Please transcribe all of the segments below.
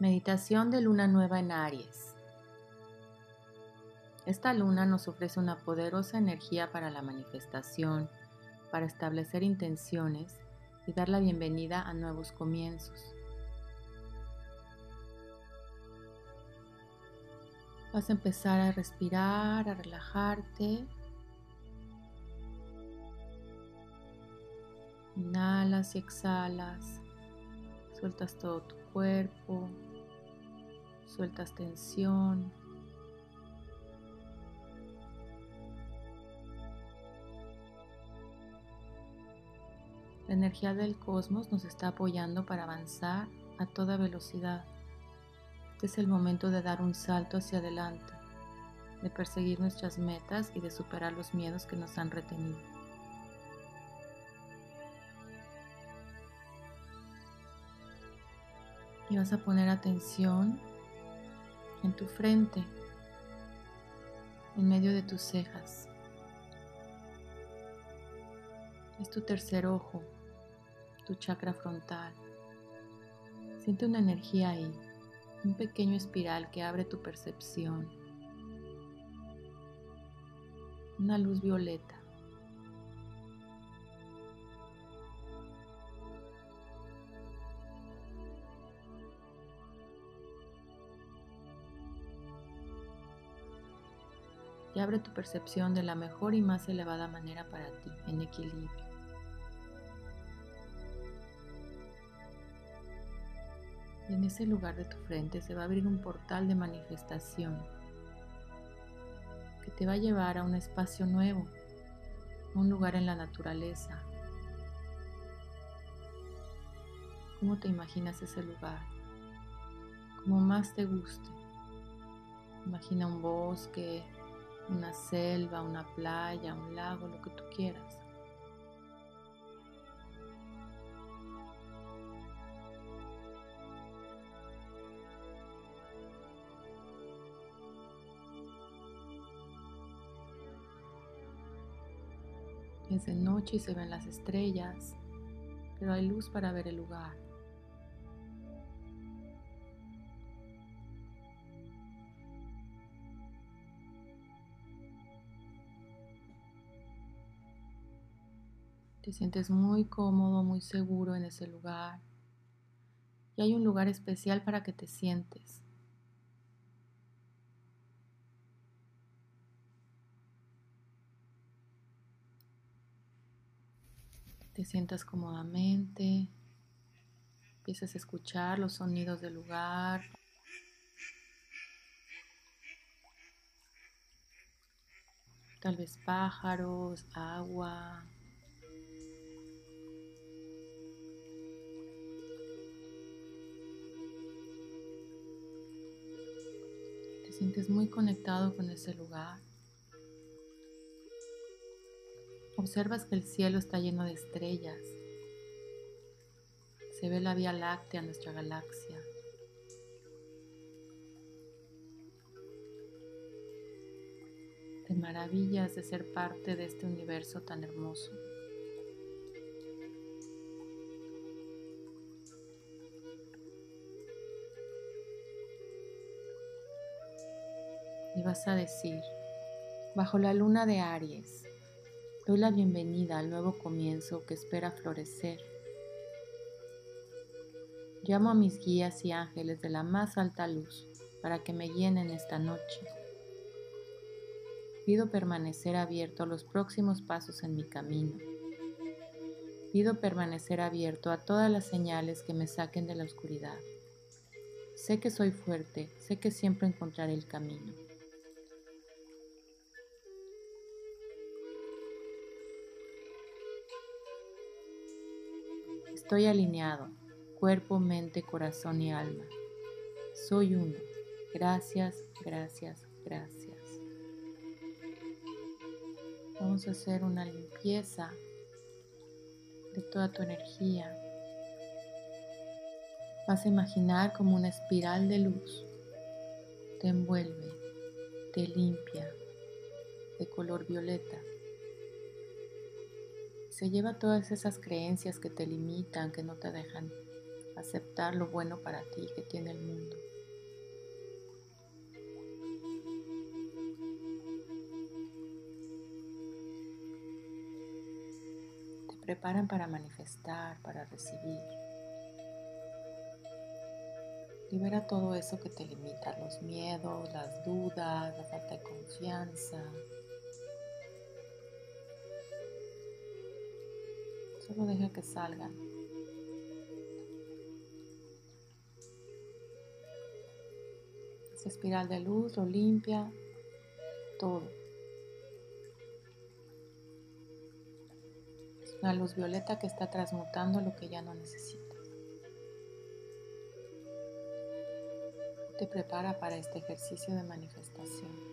Meditación de luna nueva en Aries. Esta luna nos ofrece una poderosa energía para la manifestación, para establecer intenciones y dar la bienvenida a nuevos comienzos. Vas a empezar a respirar, a relajarte. Inhalas y exhalas. Sueltas todo tu cuerpo, sueltas tensión. La energía del cosmos nos está apoyando para avanzar a toda velocidad. Este es el momento de dar un salto hacia adelante, de perseguir nuestras metas y de superar los miedos que nos han retenido. Y vas a poner atención en tu frente, en medio de tus cejas. Es tu tercer ojo, tu chakra frontal. Siente una energía ahí, un pequeño espiral que abre tu percepción. Una luz violeta. Y abre tu percepción de la mejor y más elevada manera para ti, en equilibrio. Y en ese lugar de tu frente se va a abrir un portal de manifestación que te va a llevar a un espacio nuevo, un lugar en la naturaleza. ¿Cómo te imaginas ese lugar? Como más te guste. Imagina un bosque, una selva, una playa, un lago, lo que tú quieras. Es de noche y se ven las estrellas, pero hay luz para ver el lugar. Te sientes muy cómodo, muy seguro en ese lugar. Y hay un lugar especial para que te sientes. Te sientas cómodamente. Empiezas a escuchar los sonidos del lugar. Tal vez pájaros, agua, sientes muy conectado con ese lugar. Observas que el cielo está lleno de estrellas. Se ve la Vía Láctea, nuestra galaxia. Te maravillas de ser parte de este universo tan hermoso. Vas a decir, bajo la luna de Aries, doy la bienvenida al nuevo comienzo que espera florecer. Llamo a mis guías y ángeles de la más alta luz para que me llenen esta noche. Pido permanecer abierto a los próximos pasos en mi camino. Pido permanecer abierto a todas las señales que me saquen de la oscuridad. Sé que soy fuerte, sé que siempre encontraré el camino. Estoy alineado, cuerpo, mente, corazón y alma. Soy uno. Gracias, gracias, gracias. Vamos a hacer una limpieza de toda tu energía. Vas a imaginar como una espiral de luz te envuelve, te limpia, de color violeta se lleva todas esas creencias que te limitan, que no te dejan aceptar lo bueno para ti que tiene el mundo. Te preparan para manifestar, para recibir. Libera todo eso que te limita, los miedos, las dudas, la falta de confianza. Solo deja que salgan. Esa espiral de luz lo limpia todo. Es una luz violeta que está transmutando lo que ya no necesita. te prepara para este ejercicio de manifestación.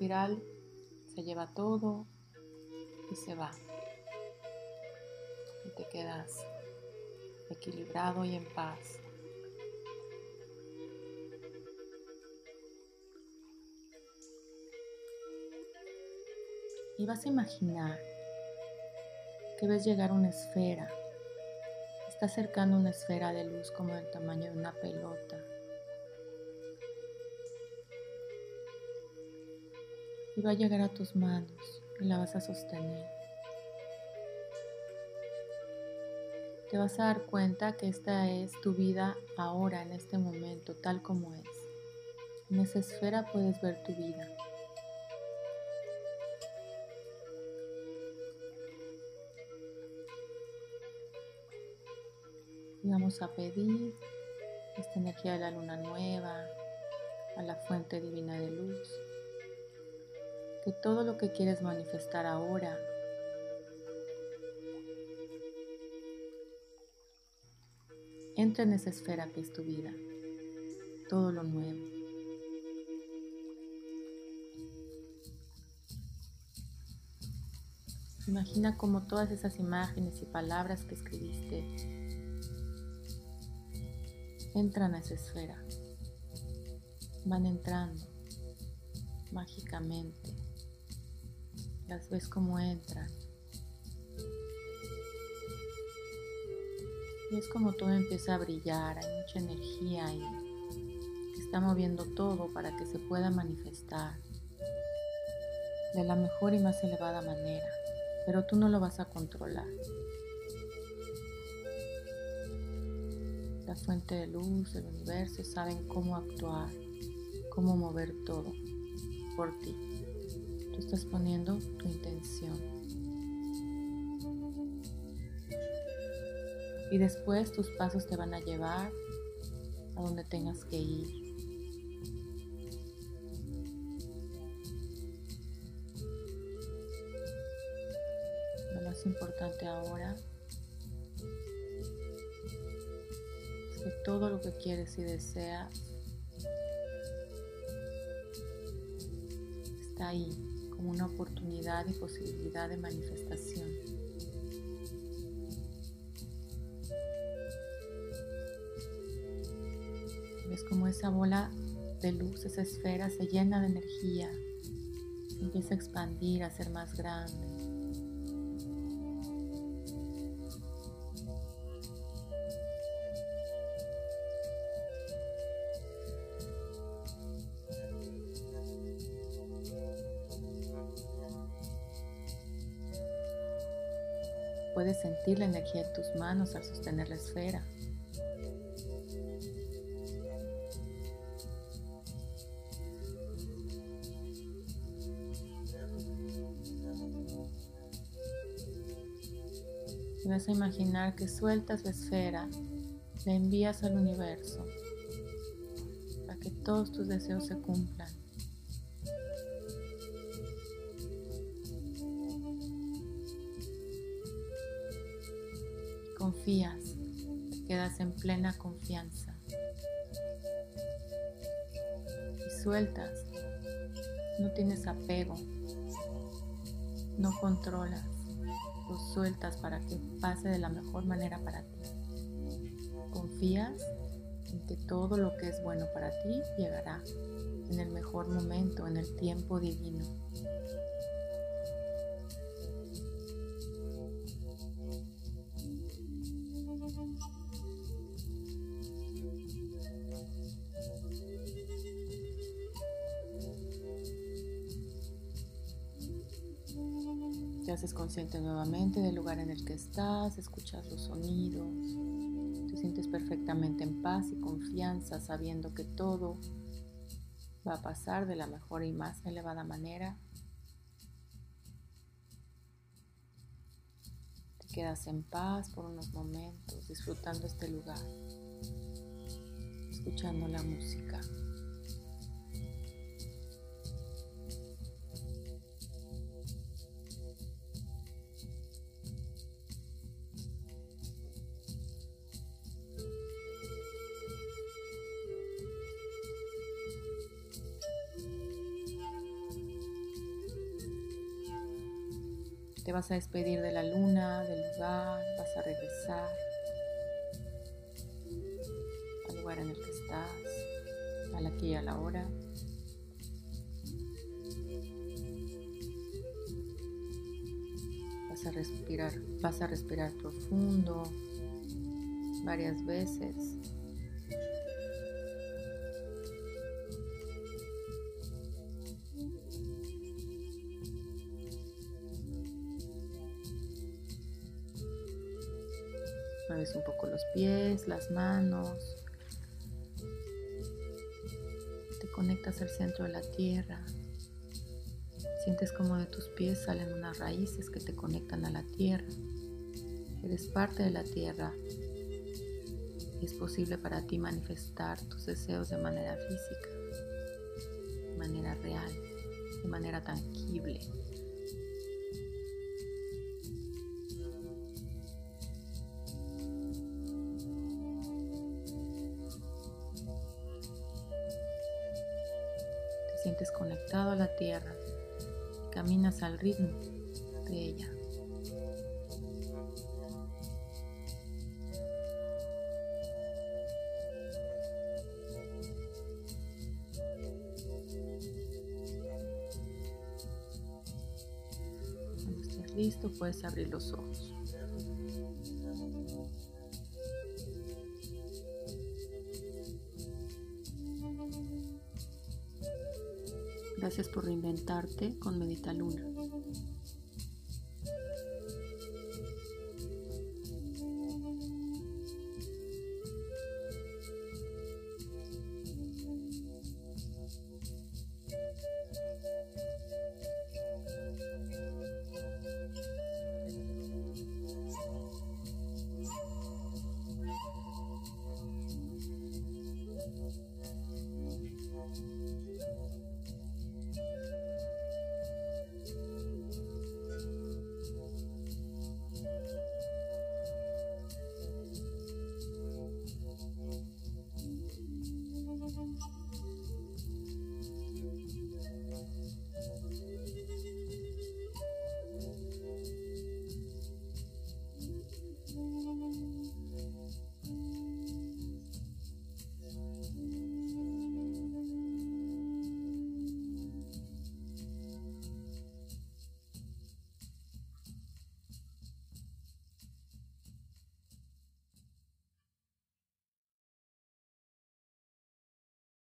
Espiral se lleva todo y se va. Y te quedas equilibrado y en paz. Y vas a imaginar que ves llegar una esfera. Está acercando una esfera de luz como del tamaño de una pelota. Y va a llegar a tus manos y la vas a sostener. Te vas a dar cuenta que esta es tu vida ahora, en este momento, tal como es. En esa esfera puedes ver tu vida. Y vamos a pedir esta energía de la luna nueva, a la fuente divina de luz, que todo lo que quieres manifestar ahora entre en esa esfera que es tu vida, todo lo nuevo. Imagina como todas esas imágenes y palabras que escribiste entran a esa esfera. Van entrando mágicamente. Las ves como entran. Y es como todo empieza a brillar, hay mucha energía ahí está moviendo todo para que se pueda manifestar de la mejor y más elevada manera, pero tú no lo vas a controlar. la fuente de luz del universo saben cómo actuar, cómo mover todo por ti. Estás poniendo tu intención. Y después tus pasos te van a llevar a donde tengas que ir. Lo más importante ahora que todo lo que quieres y deseas está ahí como una oportunidad y posibilidad de manifestación. Ves como esa bola de luz, esa esfera se llena de energía, empieza a expandir, a ser más grande. Sentir la energía en tus manos al sostener la esfera. Y vas a imaginar que sueltas la esfera, la envías al universo para que todos tus deseos se cumplan. Confías, quedas en plena confianza. Y sueltas, no tienes apego, no controlas, lo sueltas para que pase de la mejor manera para ti. Confías en que todo lo que es bueno para ti llegará en el mejor momento, en el tiempo divino. Te haces consciente nuevamente del lugar en el que estás, escuchas los sonidos, te sientes perfectamente en paz y confianza sabiendo que todo va a pasar de la mejor y más elevada manera. Te quedas en paz por unos momentos, disfrutando este lugar, escuchando la música. Te vas a despedir de la luna, del lugar, vas a regresar al lugar en el que estás, al aquí y a la hora. Vas a respirar, vas a respirar profundo varias veces. Un poco los pies, las manos. Te conectas al centro de la tierra. Sientes como de tus pies salen unas raíces que te conectan a la tierra. Eres parte de la tierra. Es posible para ti manifestar tus deseos de manera física, de manera real, de manera tangible. Sientes conectado a la tierra y caminas al ritmo de ella. Cuando estés listo puedes abrir los ojos. Gracias por reinventarte con Medita Luna.